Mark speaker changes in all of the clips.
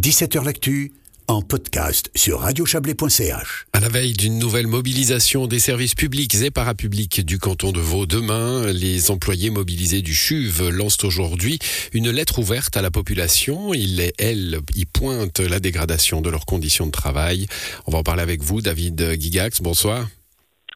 Speaker 1: 17h L'actu en podcast sur radiochablais.ch.
Speaker 2: À la veille d'une nouvelle mobilisation des services publics et parapublics du canton de Vaud, demain, les employés mobilisés du CHUV lancent aujourd'hui une lettre ouverte à la population. Ils, elles, y pointent la dégradation de leurs conditions de travail. On va en parler avec vous, David Gigax. Bonsoir.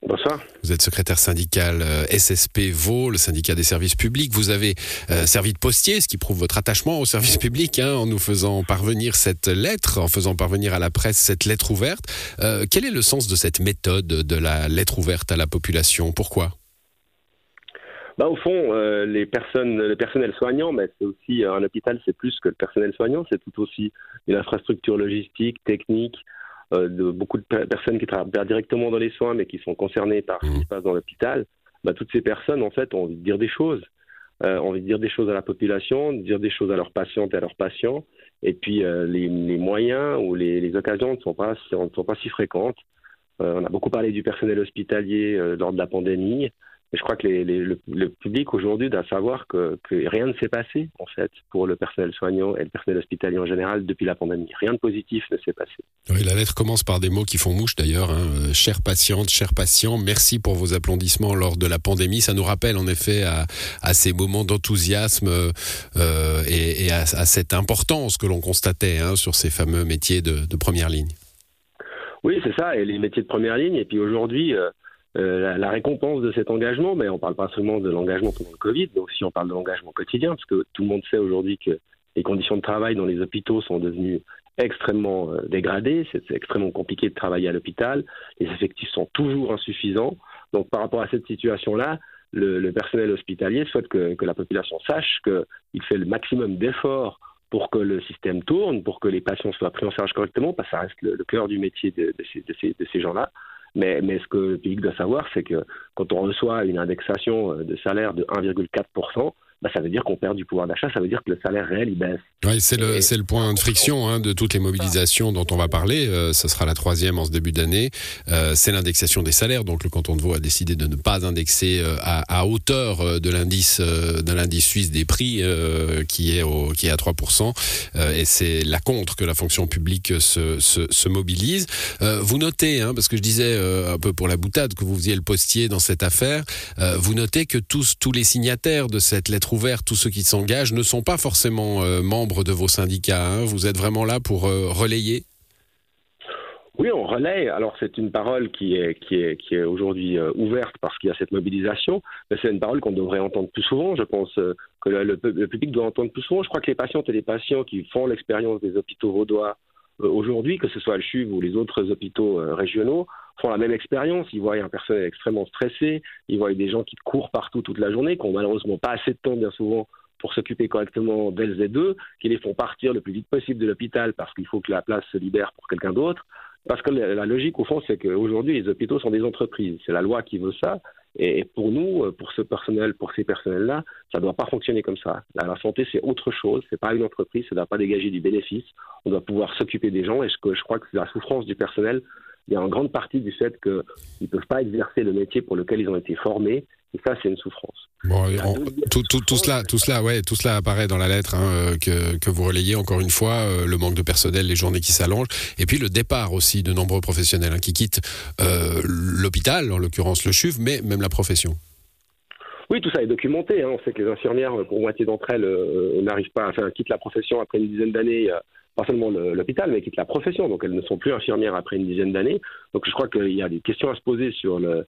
Speaker 3: Bonsoir.
Speaker 2: Vous êtes secrétaire syndical euh, SSP Vaud, le syndicat des services publics. Vous avez euh, servi de postier, ce qui prouve votre attachement au service public, hein, en nous faisant parvenir cette lettre, en faisant parvenir à la presse cette lettre ouverte. Euh, quel est le sens de cette méthode de la lettre ouverte à la population? Pourquoi?
Speaker 3: Bah, au fond, les personnes, le personnel soignant, mais c'est aussi un hôpital, c'est plus que le personnel soignant, c'est tout aussi une infrastructure logistique, technique, de beaucoup de personnes qui travaillent directement dans les soins, mais qui sont concernées par ce qui se passe dans l'hôpital, bah, toutes ces personnes, en fait, ont envie de dire des choses. Euh, ont envie de dire des choses à la population, de dire des choses à leurs patientes et à leurs patients. Et puis, euh, les, moyens ou les, occasions ne sont pas, ne sont pas si fréquentes. on a beaucoup parlé du personnel hospitalier lors de la pandémie je crois que le, public aujourd'hui doit savoir que, rien ne s'est passé, en fait, pour le personnel soignant et le personnel hospitalier en général depuis la pandémie. Rien de positif ne s'est passé.
Speaker 2: Oui, la lettre commence par des mots qui font mouche d'ailleurs. Hein. Euh, chère patiente, chers patients, merci pour vos applaudissements lors de la pandémie. Ça nous rappelle en effet à, ces moments d'enthousiasme euh, et, à, cette importance que l'on constatait hein, sur ces fameux métiers de, première ligne.
Speaker 3: Oui, c'est ça, et les métiers de première ligne. Et puis aujourd'hui, euh, euh, la, récompense de cet engagement, mais on ne parle pas seulement de l'engagement pendant le Covid, mais aussi on parle de l'engagement quotidien, parce que tout le monde sait aujourd'hui que les conditions de travail dans les hôpitaux sont devenues extrêmement euh, dégradées, c'est extrêmement compliqué de travailler à l'hôpital, les effectifs sont toujours insuffisants. Donc par rapport à cette situation-là, le, personnel hospitalier souhaite que, la population sache qu'il fait le maximum d'efforts pour que le système tourne, pour que les patients soient pris en charge correctement, parce que ça reste le, cœur du métier de, de ces gens-là. Mais, mais ce que le public doit savoir, c'est que quand on reçoit une indexation euh, de salaire de 1,4%, bah, ça veut dire qu'on perd du pouvoir d'achat, ça veut dire que le salaire réel il baisse.
Speaker 2: Oui, c'est le, c'est le point de friction hein, de toutes les mobilisations dont on va parler. Euh, ce sera la troisième en ce début d'année. Euh, c'est l'indexation des salaires. Donc le canton de Vaud a décidé de ne pas indexer euh, à, à, hauteur euh, de l'indice de l'indice suisse des prix qui est au, qui est à 3%. et c'est la contre que la fonction publique se, se, se mobilise. vous notez, hein, parce que je disais un peu pour la boutade que vous faisiez le postier dans cette affaire, vous notez que tous tous les signataires de cette lettre ouverte, tous ceux qui s'engagent, ne sont pas forcément membres de vos syndicats. Hein. Vous êtes vraiment là pour euh, relayer?
Speaker 3: Oui, on relaie. Alors c'est une parole qui est, qui est, qui est aujourd'hui euh, ouverte parce qu'il y a cette mobilisation, mais c'est une parole qu'on devrait entendre plus souvent. Je pense euh, que le, public doit entendre plus souvent. Je crois que les patientes et les patients qui font l'expérience des hôpitaux vaudois aujourd'hui, que ce soit le CHUV ou les autres hôpitaux régionaux, font la même expérience. Ils voient un personnel extrêmement stressé, ils voient des gens qui courent partout toute la journée, qui n'ont malheureusement pas assez de temps bien souvent pour s'occuper correctement d'elles et d'eux, qui les font partir le plus vite possible de l'hôpital parce qu'il faut que la place se libère pour quelqu'un d'autre. Parce que la logique, au fond, c'est qu'aujourd'hui, les hôpitaux sont des entreprises. C'est la loi qui veut ça. Et pour nous, pour ce personnel, pour ces personnels-là, ça ne doit pas fonctionner comme ça. La, santé, c'est autre chose. C'est pas une entreprise. Ça ne doit pas dégager du bénéfice. On doit pouvoir s'occuper des gens. Et je, je crois que la souffrance du personnel. A en grande partie du fait qu'ils ne peuvent pas exercer le métier pour lequel ils ont été formés et ça, c'est une souffrance.
Speaker 2: tout, tout, tout, cela, tout cela, ouais, tout cela apparaît dans la lettre hein, que, que, vous relayez encore une fois. Euh, le manque de personnel, les journées qui s'allongent, et puis le départ aussi de nombreux professionnels hein, qui quittent euh, l'hôpital, en l'occurrence le CHUV, mais même la profession.
Speaker 3: Oui, tout ça est documenté. Hein. On sait que les infirmières, pour moitié d'entre elles, euh, n'arrivent pas, enfin, quittent la profession après une dizaine d'années pas seulement l'hôpital, mais quittent la profession. Donc elles ne sont plus infirmières après une dizaine d'années. Donc je crois qu'il y a des questions à se poser sur le,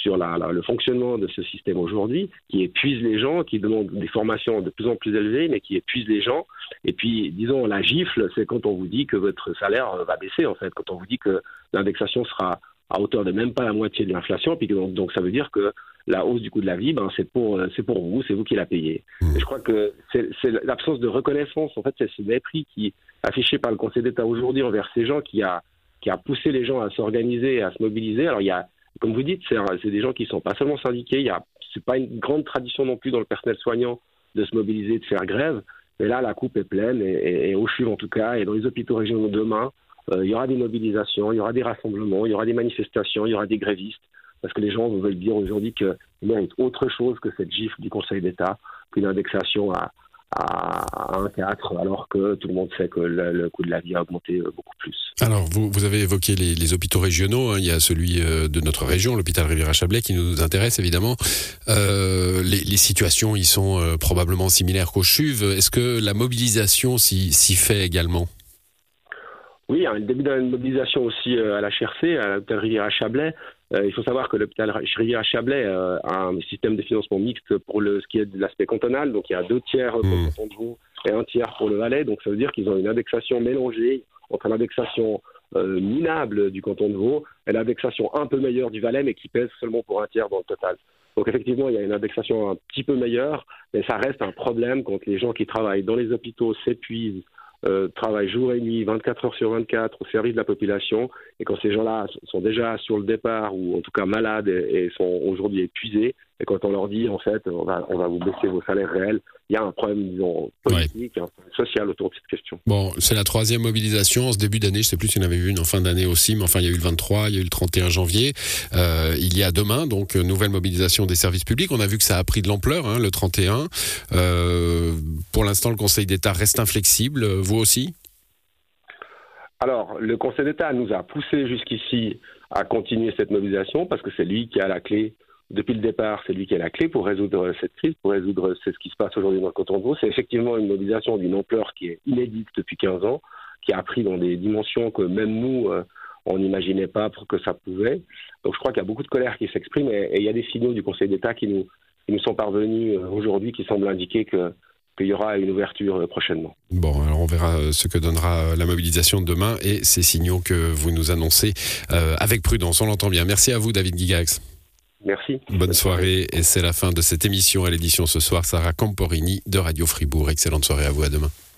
Speaker 3: sur la, le fonctionnement de ce système aujourd'hui, qui épuise les gens, qui demande des formations de plus en plus élevées, mais qui épuise les gens. Et puis, disons, la gifle, c'est quand on vous dit que votre salaire va baisser, en fait, quand on vous dit que l'indexation sera à hauteur de même pas la moitié de l'inflation, puis donc, donc, ça veut dire que la hausse du coût de la vie, ben, c'est pour, c'est pour vous, c'est vous qui la payez. Mmh. Et je crois que c'est l'absence de reconnaissance, en fait, c'est ce mépris qui est affiché par le Conseil d'État aujourd'hui envers ces gens qui a, qui a poussé les gens à s'organiser, à se mobiliser. Alors, il y a comme vous dites, c'est des gens qui ne sont pas seulement syndiqués. Ce n'est pas une grande tradition non plus dans le personnel soignant de se mobiliser, de faire grève. Mais là, la coupe est pleine, et, au CHUV en tout cas, et dans les hôpitaux régionaux demain, euh, il y aura des mobilisations, il y aura des rassemblements, il y aura des manifestations, il y aura des grévistes, parce que les gens veulent dire aujourd'hui qu'ils méritent autre chose que cette gifle du Conseil d'État, qu'une indexation à, à, un 4, alors que tout le monde sait que le, coût de la vie a augmenté euh, beaucoup plus.
Speaker 2: Alors, vous, vous avez évoqué les, hôpitaux régionaux. Hein. Il y a celui euh, de notre région, l'hôpital Riviera-Chablais, qui nous intéresse évidemment. Euh, les, situations y sont probablement similaires qu'au CHUV. Est-ce que la mobilisation s'y fait également?
Speaker 3: Oui, il y a un début d'une mobilisation aussi à la HRC, à l'hôpital Riviera-Chablais. Euh, il faut savoir que l'hôpital Rivière-Chablais euh, a un système de financement mixte pour le, ce qui est de l'aspect cantonal. Donc il y a deux tiers pour le hmm. canton de et un tiers pour le Valais. Donc ça veut dire qu'ils ont une indexation mélangée entre l'indexation euh, minable du canton de Vaud et l'indexation un peu meilleure du Valais, mais qui pèse seulement pour un tiers dans le total. Donc effectivement, il y a une indexation un petit peu meilleure, mais ça reste un problème quand les gens qui travaillent dans les hôpitaux s'épuisent euh, travaillent jour et nuit, 24 heures sur 24 au service de la population. Et quand ces gens-là sont déjà sur le départ ou en tout cas malades et sont aujourd'hui épuisés, et quand on leur dit, en fait, on va vous baisser vos salaires réels, il y a un problème, disons, politique, un problème social autour de cette question.
Speaker 2: Bon, c'est la troisième mobilisation en ce début d'année. Je ne sais plus s'il y en avait eu une en fin d'année aussi, mais enfin, il y a eu le 23, il y a eu le 31 janvier. Euh, il y a demain, donc, nouvelle mobilisation des services publics. On a vu que ça a pris de l'ampleur, hein, le 31. Euh, pour l'instant, le Conseil d'État reste inflexible. Vous aussi?
Speaker 3: Alors, le Conseil d'État nous a poussé jusqu'ici à continuer cette mobilisation parce que c'est lui qui a la clé depuis le départ, c'est lui qui a la clé pour résoudre cette crise, pour résoudre ce qui se passe aujourd'hui dans le canton de Vaud. C'est effectivement une mobilisation d'une ampleur qui est inédite depuis 15 ans, qui a pris dans des dimensions que même nous, euh, on n'imaginait pas que ça pouvait. Donc je crois qu'il y a beaucoup de colère qui s'exprime et, il y a des signaux du Conseil d'État qui nous, qui nous sont parvenus euh, aujourd'hui qui semblent indiquer que qu'il y aura une ouverture euh, prochainement.
Speaker 2: Bon, alors on verra ce que donnera la mobilisation de demain et ces signaux que vous nous annoncez avec prudence. On l'entend bien. Merci à vous, David Gigax.
Speaker 3: Merci.
Speaker 2: Bonne soirée et c'est la fin de cette émission à l'édition ce soir. Sarah Camporini de Radio Fribourg. Excellente soirée à vous. À demain.